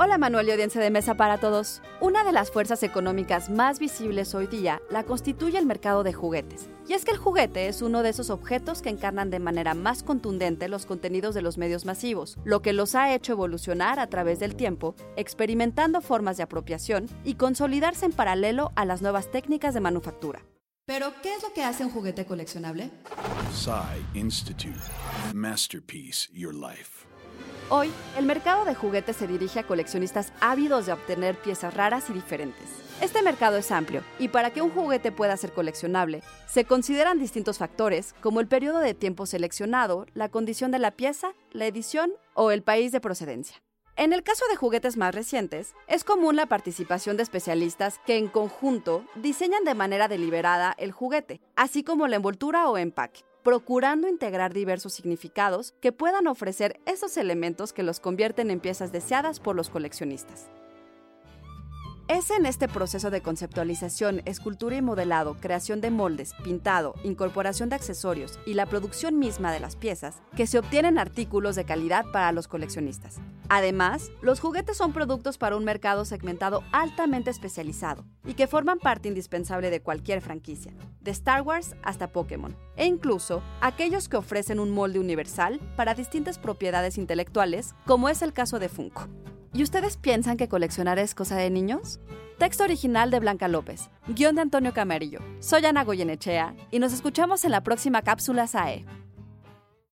Hola Manuel y audiencia de mesa para todos. Una de las fuerzas económicas más visibles hoy día la constituye el mercado de juguetes. Y es que el juguete es uno de esos objetos que encarnan de manera más contundente los contenidos de los medios masivos, lo que los ha hecho evolucionar a través del tiempo, experimentando formas de apropiación y consolidarse en paralelo a las nuevas técnicas de manufactura. Pero, ¿qué es lo que hace un juguete coleccionable? Institute. Masterpiece Your Life. Hoy, el mercado de juguetes se dirige a coleccionistas ávidos de obtener piezas raras y diferentes. Este mercado es amplio y para que un juguete pueda ser coleccionable, se consideran distintos factores como el periodo de tiempo seleccionado, la condición de la pieza, la edición o el país de procedencia. En el caso de juguetes más recientes, es común la participación de especialistas que en conjunto diseñan de manera deliberada el juguete, así como la envoltura o empaque procurando integrar diversos significados que puedan ofrecer esos elementos que los convierten en piezas deseadas por los coleccionistas. Es en este proceso de conceptualización, escultura y modelado, creación de moldes, pintado, incorporación de accesorios y la producción misma de las piezas que se obtienen artículos de calidad para los coleccionistas. Además, los juguetes son productos para un mercado segmentado altamente especializado y que forman parte indispensable de cualquier franquicia, de Star Wars hasta Pokémon, e incluso aquellos que ofrecen un molde universal para distintas propiedades intelectuales, como es el caso de Funko. ¿Y ustedes piensan que coleccionar es cosa de niños? Texto original de Blanca López, guion de Antonio Camarillo. Soy Ana Goyenechea y nos escuchamos en la próxima cápsula SAE.